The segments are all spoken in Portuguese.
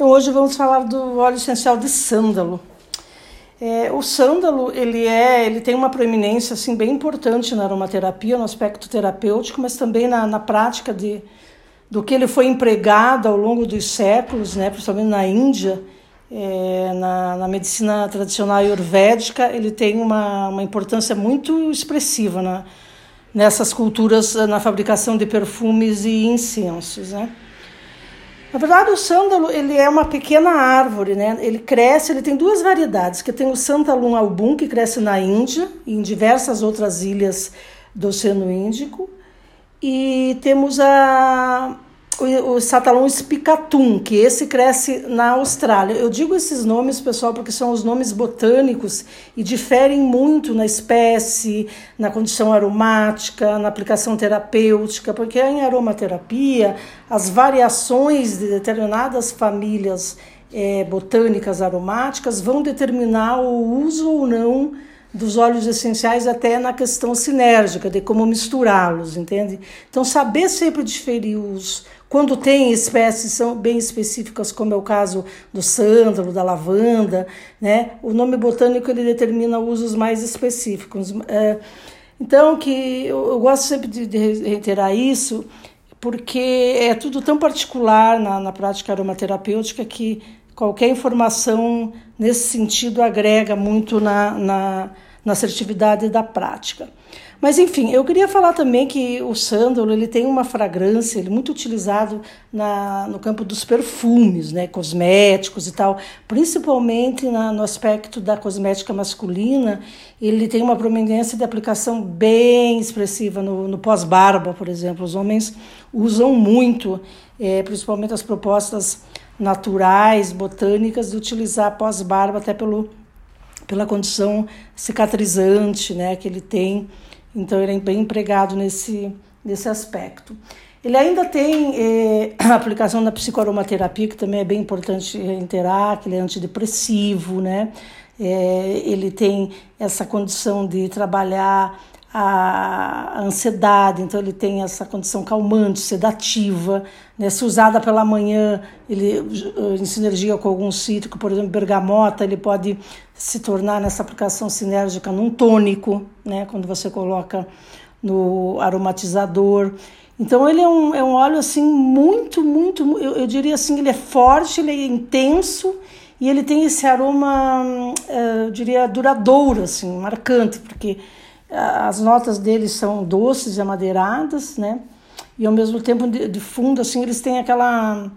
Então hoje vamos falar do óleo essencial de sândalo. É, o sândalo ele é, ele tem uma proeminência assim bem importante na aromaterapia, no aspecto terapêutico, mas também na, na prática de, do que ele foi empregado ao longo dos séculos, né, principalmente na Índia, é, na, na, medicina tradicional ayurvédica, ele tem uma, uma importância muito expressiva na, nessas culturas, na fabricação de perfumes e incensos, né? Na verdade, o sândalo ele é uma pequena árvore, né? Ele cresce, ele tem duas variedades, que tem o Santalum album, que cresce na Índia e em diversas outras ilhas do Oceano Índico, e temos a o, o Satalon spicatum, que esse cresce na Austrália. Eu digo esses nomes, pessoal, porque são os nomes botânicos e diferem muito na espécie, na condição aromática, na aplicação terapêutica, porque em aromaterapia as variações de determinadas famílias é, botânicas aromáticas vão determinar o uso ou não dos óleos essenciais até na questão sinérgica, de como misturá-los, entende? Então, saber sempre diferir os, quando tem espécies são bem específicas, como é o caso do sândalo, da lavanda, né? O nome botânico ele determina usos mais específicos. É, então, que eu, gosto sempre de reiterar isso, porque é tudo tão particular na, na prática aromaterapêutica que qualquer informação nesse sentido agrega muito na, na, na assertividade da prática. Mas enfim, eu queria falar também que o sândalo ele tem uma fragrância, ele é muito utilizado na, no campo dos perfumes, né, cosméticos e tal, principalmente na, no aspecto da cosmética masculina, ele tem uma prominência de aplicação bem expressiva no, no pós-barba, por exemplo. Os homens usam muito, é, principalmente as propostas naturais, botânicas, de utilizar pós-barba até pelo, pela condição cicatrizante né, que ele tem então, ele é bem empregado nesse, nesse aspecto. Ele ainda tem eh, a aplicação da psicoaromaterapia, que também é bem importante reiterar, que ele é antidepressivo, né? É, ele tem essa condição de trabalhar a ansiedade, então ele tem essa condição calmante, sedativa, né? se usada pela manhã, ele em sinergia com algum cítrico, por exemplo, bergamota, ele pode se tornar nessa aplicação sinérgica num tônico, né? quando você coloca no aromatizador. Então ele é um, é um óleo assim muito, muito, eu, eu diria assim, ele é forte, ele é intenso e ele tem esse aroma, eh, eu diria, duradouro, assim, marcante, porque as notas deles são doces e amadeiradas, né? E ao mesmo tempo de, fundo assim eles têm aquela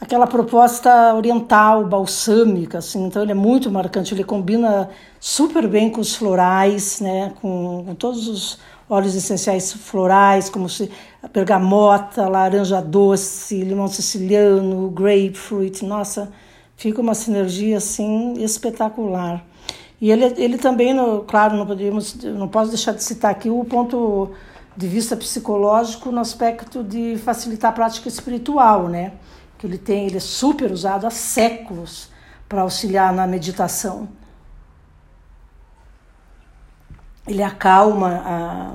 aquela proposta oriental, balsâmica, assim, então ele é muito marcante, ele combina super bem com os florais, né, com, com todos os óleos essenciais florais, como se a bergamota, laranja doce, limão siciliano, grapefruit, nossa, fica uma sinergia assim espetacular. E ele, ele também, no, claro, não podemos, não posso deixar de citar aqui o ponto de vista psicológico no aspecto de facilitar a prática espiritual, né? Que ele tem, ele é super usado há séculos para auxiliar na meditação. Ele acalma a,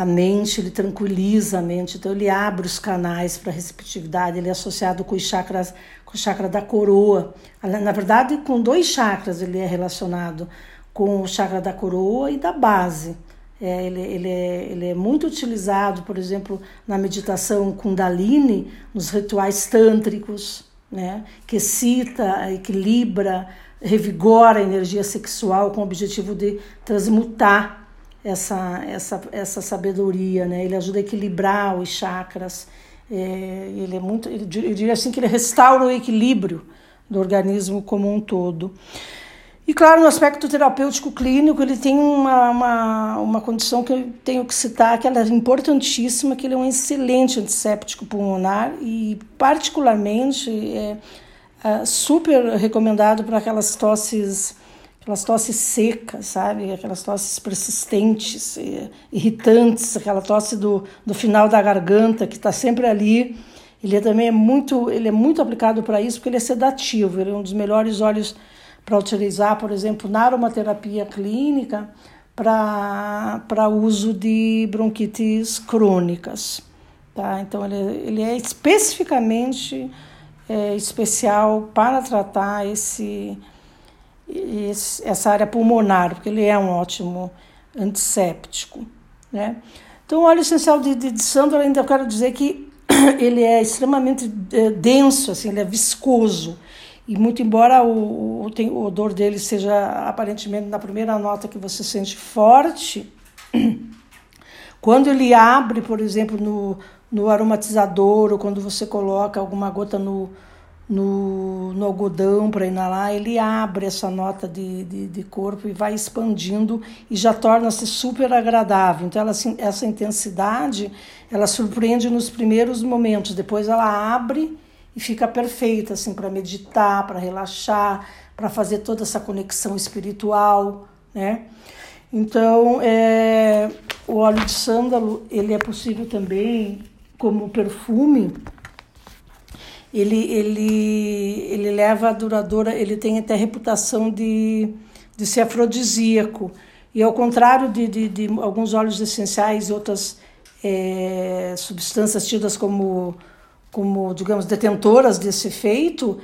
a mente, ele tranquiliza a mente, então ele abre os canais para a receptividade, ele é associado com os chakras, com o chakra da coroa. Na verdade, com dois chakras ele é relacionado, com o chakra da coroa e da base. É, ele, ele, é, ele é muito utilizado, por exemplo, na meditação Kundalini, nos rituais tântricos, né, que excita, equilibra, revigora a energia sexual com o objetivo de transmutar essa, essa, essa sabedoria, né? Ele ajuda a equilibrar os chakras. É, ele é muito, ele, eu diria assim que ele restaura o equilíbrio do organismo como um todo. E claro, no aspecto terapêutico clínico, ele tem uma, uma, uma condição que eu tenho que citar, que ela é importantíssima, que ele é um excelente antisséptico pulmonar e particularmente é, é super recomendado para aquelas tosses aquelas tosses secas, sabe? Aquelas tosses persistentes, irritantes, aquela tosse do, do final da garganta que está sempre ali. Ele é também é muito, ele é muito aplicado para isso porque ele é sedativo. Ele é um dos melhores óleos para utilizar, por exemplo, na aromaterapia clínica para uso de bronquites crônicas. Tá? Então, ele, ele é especificamente é, especial para tratar esse, essa área pulmonar, porque ele é um ótimo antisséptico. Né? Então, o óleo essencial de, de, de sândalo, ainda quero dizer que ele é extremamente é, denso, assim, ele é viscoso. E muito embora o, o, o odor dele seja aparentemente na primeira nota que você sente forte, quando ele abre, por exemplo, no, no aromatizador ou quando você coloca alguma gota no, no, no algodão para inalar, ele abre essa nota de, de, de, corpo e vai expandindo e já torna-se super agradável. Então, ela, assim, essa intensidade, ela surpreende nos primeiros momentos, depois ela abre e fica perfeita assim para meditar, para relaxar, para fazer toda essa conexão espiritual, né? Então, é, o óleo de sândalo, ele é possível também como perfume, ele, ele, ele leva a duradoura, ele tem até reputação de, de ser afrodisíaco. E ao contrário de, de, de alguns óleos essenciais e outras é, substâncias tidas como, como, digamos, detentoras desse efeito,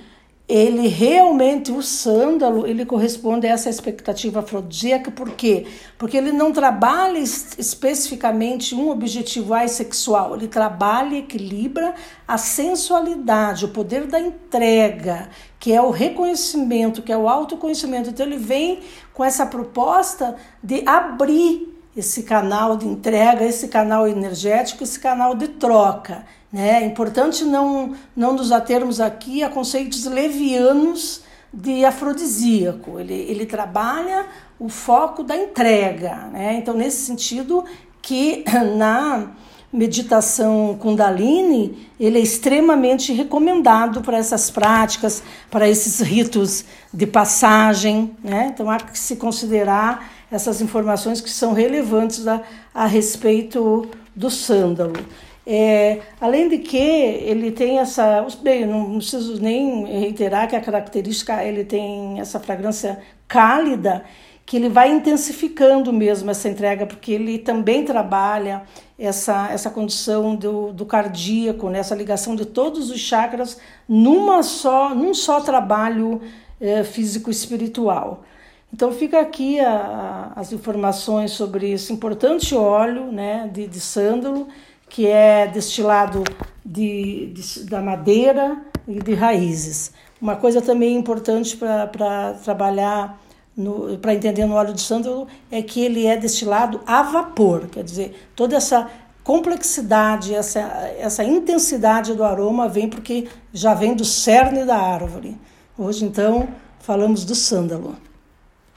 ele realmente, o sândalo, ele corresponde a essa expectativa afrodisíaca, por quê? Porque ele não trabalha especificamente um objetivo assexual, ele trabalha e equilibra a sensualidade, o poder da entrega, que é o reconhecimento, que é o autoconhecimento. Então ele vem com essa proposta de abrir esse canal de entrega, esse canal energético, esse canal de troca. Né? É importante não, não nos atermos aqui a conceitos levianos de afrodisíaco. Ele, ele trabalha o foco da entrega. Né? Então, nesse sentido, que na meditação Kundalini, ele é extremamente recomendado para essas práticas, para esses ritos de passagem. Né? Então, há que se considerar essas informações que são relevantes a, a respeito do sândalo. É, além de que ele tem essa. Bem, não preciso nem reiterar que a característica ele tem essa fragrância cálida que ele vai intensificando mesmo essa entrega, porque ele também trabalha essa, essa condição do, do cardíaco, né? essa ligação de todos os chakras numa só, num só trabalho é, físico-espiritual. Então fica aqui a, a, as informações sobre esse importante óleo né, de, de sândalo, que é destilado de, de, da madeira e de raízes. Uma coisa também importante para trabalhar, para entender no óleo de sândalo, é que ele é destilado a vapor, quer dizer, toda essa complexidade, essa, essa intensidade do aroma vem porque já vem do cerne da árvore. Hoje, então, falamos do sândalo.